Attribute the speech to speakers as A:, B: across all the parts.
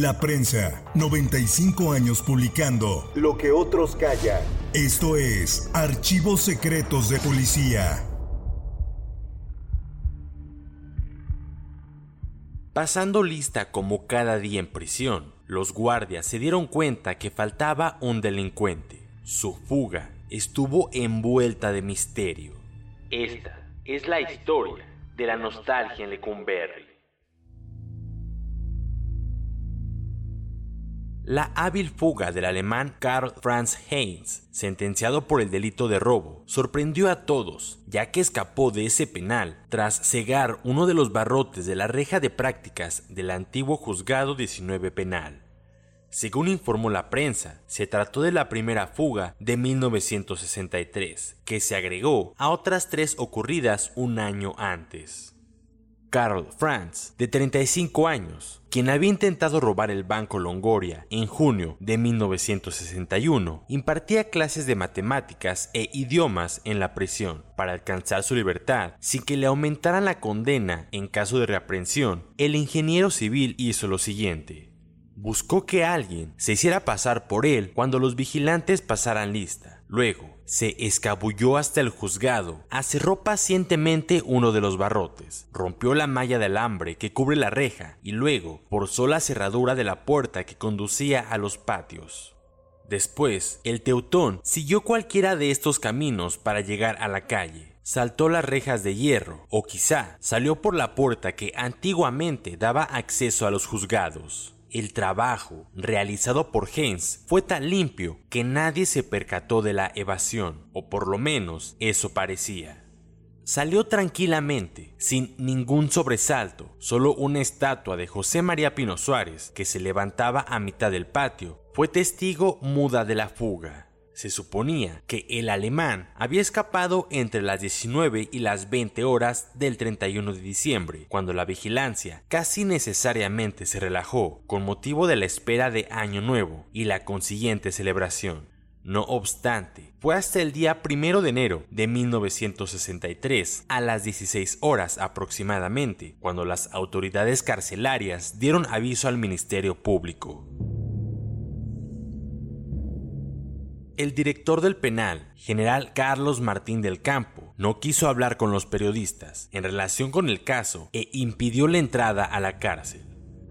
A: La prensa, 95 años publicando lo que otros callan. Esto es Archivos Secretos de Policía.
B: Pasando lista como cada día en prisión, los guardias se dieron cuenta que faltaba un delincuente. Su fuga estuvo envuelta de misterio. Esta es la historia de la nostalgia en Lecumberri. La hábil fuga del alemán Karl Franz Heinz, sentenciado por el delito de robo, sorprendió a todos, ya que escapó de ese penal tras cegar uno de los barrotes de la reja de prácticas del antiguo juzgado 19 penal. Según informó la prensa, se trató de la primera fuga de 1963, que se agregó a otras tres ocurridas un año antes. Karl Franz, de 35 años, quien había intentado robar el Banco Longoria en junio de 1961, impartía clases de matemáticas e idiomas en la prisión. Para alcanzar su libertad, sin que le aumentaran la condena en caso de reaprensión, el ingeniero civil hizo lo siguiente. Buscó que alguien se hiciera pasar por él cuando los vigilantes pasaran lista. Luego, se escabulló hasta el juzgado, acerró pacientemente uno de los barrotes, rompió la malla de alambre que cubre la reja y luego forzó la cerradura de la puerta que conducía a los patios. Después, el teutón siguió cualquiera de estos caminos para llegar a la calle. Saltó las rejas de hierro, o quizá salió por la puerta que antiguamente daba acceso a los juzgados. El trabajo realizado por Heinz fue tan limpio que nadie se percató de la evasión, o por lo menos eso parecía. Salió tranquilamente, sin ningún sobresalto, solo una estatua de José María Pino Suárez, que se levantaba a mitad del patio, fue testigo muda de la fuga. Se suponía que el alemán había escapado entre las 19 y las 20 horas del 31 de diciembre, cuando la vigilancia casi necesariamente se relajó con motivo de la espera de Año Nuevo y la consiguiente celebración. No obstante, fue hasta el día 1 de enero de 1963, a las 16 horas aproximadamente, cuando las autoridades carcelarias dieron aviso al Ministerio Público. El director del penal, general Carlos Martín del Campo, no quiso hablar con los periodistas en relación con el caso e impidió la entrada a la cárcel.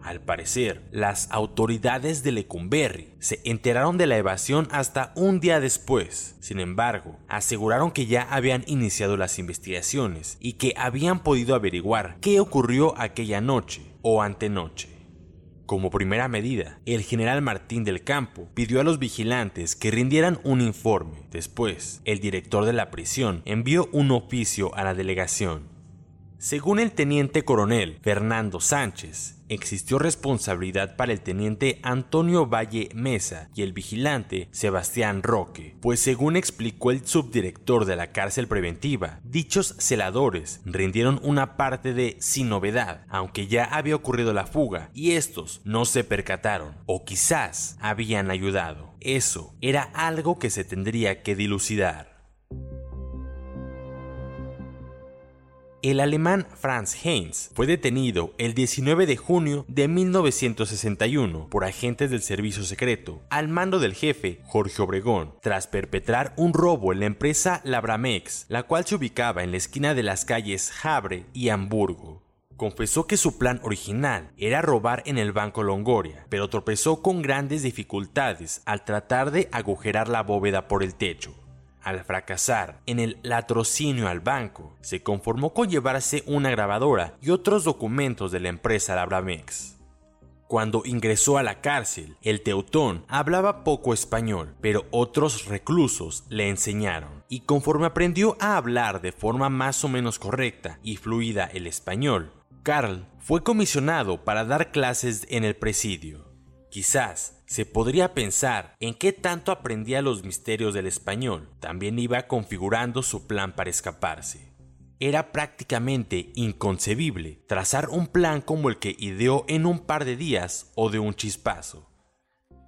B: Al parecer, las autoridades de Lecumberri se enteraron de la evasión hasta un día después. Sin embargo, aseguraron que ya habían iniciado las investigaciones y que habían podido averiguar qué ocurrió aquella noche o antenoche. Como primera medida, el general Martín del Campo pidió a los vigilantes que rindieran un informe. Después, el director de la prisión envió un oficio a la delegación. Según el teniente coronel Fernando Sánchez, existió responsabilidad para el teniente Antonio Valle Mesa y el vigilante Sebastián Roque, pues según explicó el subdirector de la cárcel preventiva, dichos celadores rindieron una parte de sin novedad, aunque ya había ocurrido la fuga y estos no se percataron o quizás habían ayudado. Eso era algo que se tendría que dilucidar. El alemán Franz Heinz fue detenido el 19 de junio de 1961 por agentes del servicio secreto al mando del jefe Jorge Obregón tras perpetrar un robo en la empresa Labramex, la cual se ubicaba en la esquina de las calles Habre y Hamburgo. Confesó que su plan original era robar en el Banco Longoria, pero tropezó con grandes dificultades al tratar de agujerar la bóveda por el techo. Al fracasar en el latrocinio al banco, se conformó con llevarse una grabadora y otros documentos de la empresa Labramex. Cuando ingresó a la cárcel, el teutón hablaba poco español, pero otros reclusos le enseñaron, y conforme aprendió a hablar de forma más o menos correcta y fluida el español, Carl fue comisionado para dar clases en el presidio. Quizás se podría pensar en qué tanto aprendía los misterios del español, también iba configurando su plan para escaparse. Era prácticamente inconcebible trazar un plan como el que ideó en un par de días o de un chispazo.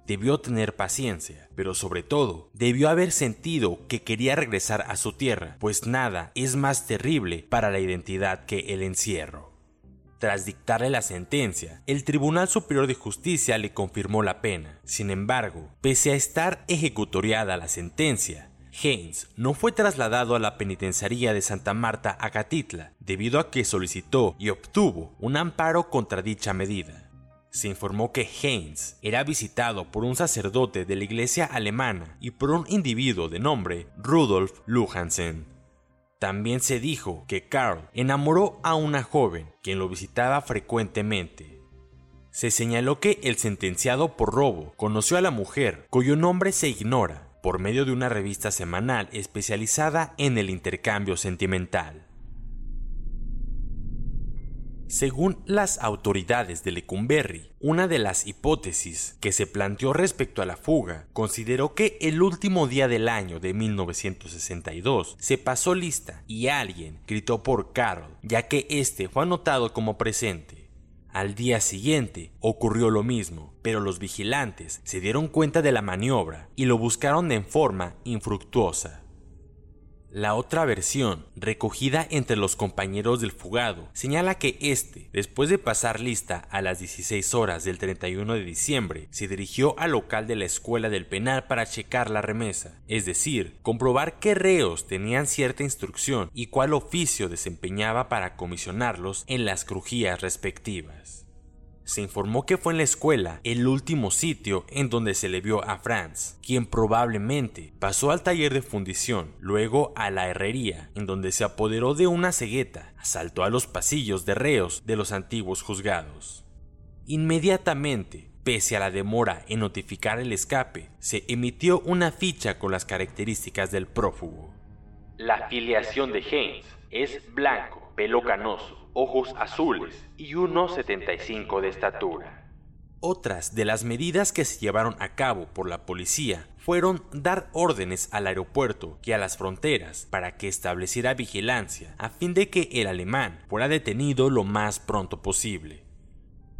B: Debió tener paciencia, pero sobre todo debió haber sentido que quería regresar a su tierra, pues nada es más terrible para la identidad que el encierro. Tras dictarle la sentencia, el Tribunal Superior de Justicia le confirmó la pena. Sin embargo, pese a estar ejecutoriada la sentencia, Haynes no fue trasladado a la penitenciaría de Santa Marta a Catitla, debido a que solicitó y obtuvo un amparo contra dicha medida. Se informó que Haynes era visitado por un sacerdote de la iglesia alemana y por un individuo de nombre Rudolf Luhansen, también se dijo que Carl enamoró a una joven, quien lo visitaba frecuentemente. Se señaló que el sentenciado por robo conoció a la mujer, cuyo nombre se ignora, por medio de una revista semanal especializada en el intercambio sentimental. Según las autoridades de Lecumberri, una de las hipótesis que se planteó respecto a la fuga consideró que el último día del año de 1962 se pasó lista y alguien gritó por Carol, ya que este fue anotado como presente. Al día siguiente ocurrió lo mismo, pero los vigilantes se dieron cuenta de la maniobra y lo buscaron en forma infructuosa. La otra versión, recogida entre los compañeros del fugado, señala que este, después de pasar lista a las 16 horas del 31 de diciembre, se dirigió al local de la escuela del penal para checar la remesa, es decir, comprobar qué reos tenían cierta instrucción y cuál oficio desempeñaba para comisionarlos en las crujías respectivas se informó que fue en la escuela el último sitio en donde se le vio a Franz, quien probablemente pasó al taller de fundición, luego a la herrería, en donde se apoderó de una cegueta, asaltó a los pasillos de reos de los antiguos juzgados. Inmediatamente, pese a la demora en notificar el escape, se emitió una ficha con las características del prófugo. La filiación de Haynes es blanco, pelo canoso, ojos azules y 1,75 de estatura. Otras de las medidas que se llevaron a cabo por la policía fueron dar órdenes al aeropuerto y a las fronteras para que estableciera vigilancia a fin de que el alemán fuera detenido lo más pronto posible.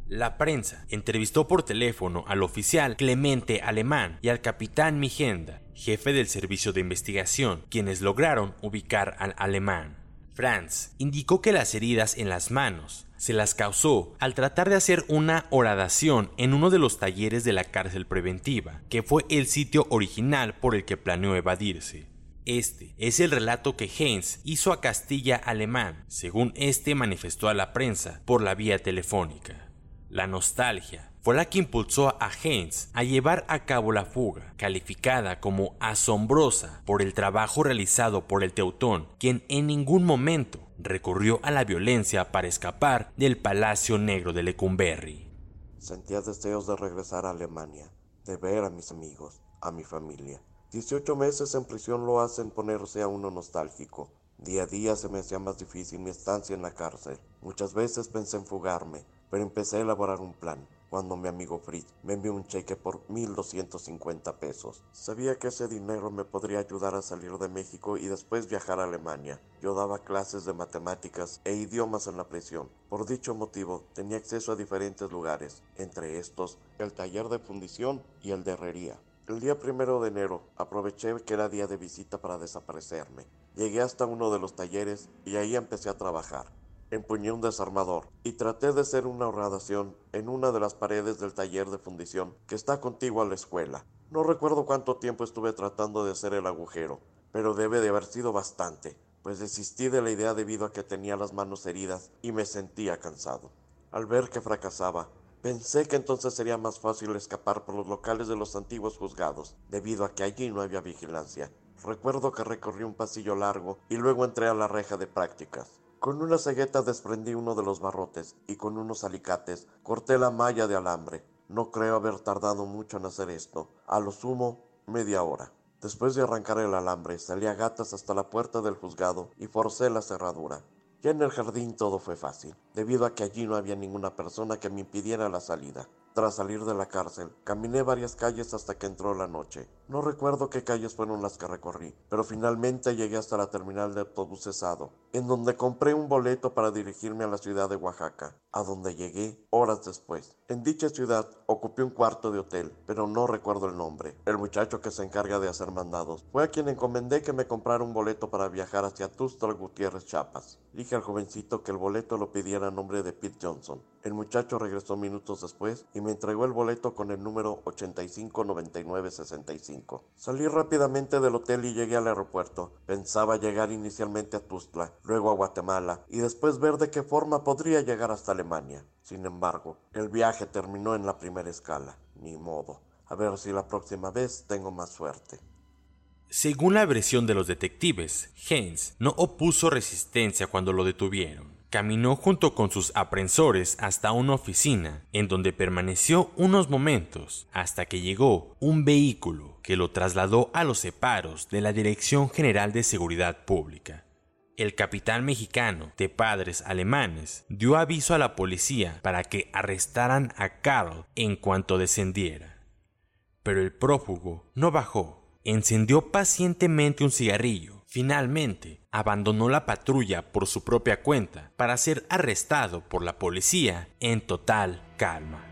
B: La prensa entrevistó por teléfono al oficial Clemente Alemán y al capitán Mijenda, jefe del servicio de investigación, quienes lograron ubicar al alemán. Franz indicó que las heridas en las manos se las causó al tratar de hacer una horadación en uno de los talleres de la cárcel preventiva, que fue el sitio original por el que planeó evadirse. Este es el relato que Heinz hizo a Castilla Alemán, según este manifestó a la prensa por la vía telefónica. La nostalgia fue la que impulsó a Haynes a llevar a cabo la fuga, calificada como asombrosa por el trabajo realizado por el Teutón, quien en ningún momento recurrió a la violencia para escapar del Palacio Negro de Lecumberri.
C: Sentía deseos de regresar a Alemania, de ver a mis amigos, a mi familia. 18 meses en prisión lo hacen ponerse a uno nostálgico. Día a día se me hacía más difícil mi estancia en la cárcel. Muchas veces pensé en fugarme, pero empecé a elaborar un plan cuando mi amigo Fritz me envió un cheque por 1.250 pesos. Sabía que ese dinero me podría ayudar a salir de México y después viajar a Alemania. Yo daba clases de matemáticas e idiomas en la prisión. Por dicho motivo, tenía acceso a diferentes lugares, entre estos el taller de fundición y el de herrería. El día primero de enero aproveché que era día de visita para desaparecerme. Llegué hasta uno de los talleres y ahí empecé a trabajar. Empuñé un desarmador y traté de hacer una horadación en una de las paredes del taller de fundición que está contigo a la escuela. No recuerdo cuánto tiempo estuve tratando de hacer el agujero, pero debe de haber sido bastante, pues desistí de la idea debido a que tenía las manos heridas y me sentía cansado. Al ver que fracasaba, pensé que entonces sería más fácil escapar por los locales de los antiguos juzgados, debido a que allí no había vigilancia. Recuerdo que recorrí un pasillo largo y luego entré a la reja de prácticas. Con una cegueta desprendí uno de los barrotes y con unos alicates corté la malla de alambre. No creo haber tardado mucho en hacer esto, a lo sumo media hora. Después de arrancar el alambre, salí a gatas hasta la puerta del juzgado y forcé la cerradura. Ya en el jardín todo fue fácil, debido a que allí no había ninguna persona que me impidiera la salida. Tras salir de la cárcel, caminé varias calles hasta que entró la noche. No recuerdo qué calles fueron las que recorrí, pero finalmente llegué hasta la terminal de autobús Sado, en donde compré un boleto para dirigirme a la ciudad de Oaxaca, a donde llegué horas después. En dicha ciudad ocupé un cuarto de hotel, pero no recuerdo el nombre. El muchacho que se encarga de hacer mandados fue a quien encomendé que me comprara un boleto para viajar hacia Tuxtla Gutiérrez, Chiapas. Dije al jovencito que el boleto lo pidiera a nombre de Pete Johnson. El muchacho regresó minutos después y me entregó el boleto con el número 859965. Salí rápidamente del hotel y llegué al aeropuerto. Pensaba llegar inicialmente a Tuzla, luego a Guatemala y después ver de qué forma podría llegar hasta Alemania. Sin embargo, el viaje terminó en la primera escala. Ni modo. A ver si la próxima vez tengo más suerte.
B: Según la versión de los detectives, Heinz no opuso resistencia cuando lo detuvieron. Caminó junto con sus aprensores hasta una oficina, en donde permaneció unos momentos hasta que llegó un vehículo que lo trasladó a los separos de la Dirección General de Seguridad Pública. El capitán mexicano, de padres alemanes, dio aviso a la policía para que arrestaran a Carl en cuanto descendiera. Pero el prófugo no bajó, encendió pacientemente un cigarrillo Finalmente, abandonó la patrulla por su propia cuenta para ser arrestado por la policía en total calma.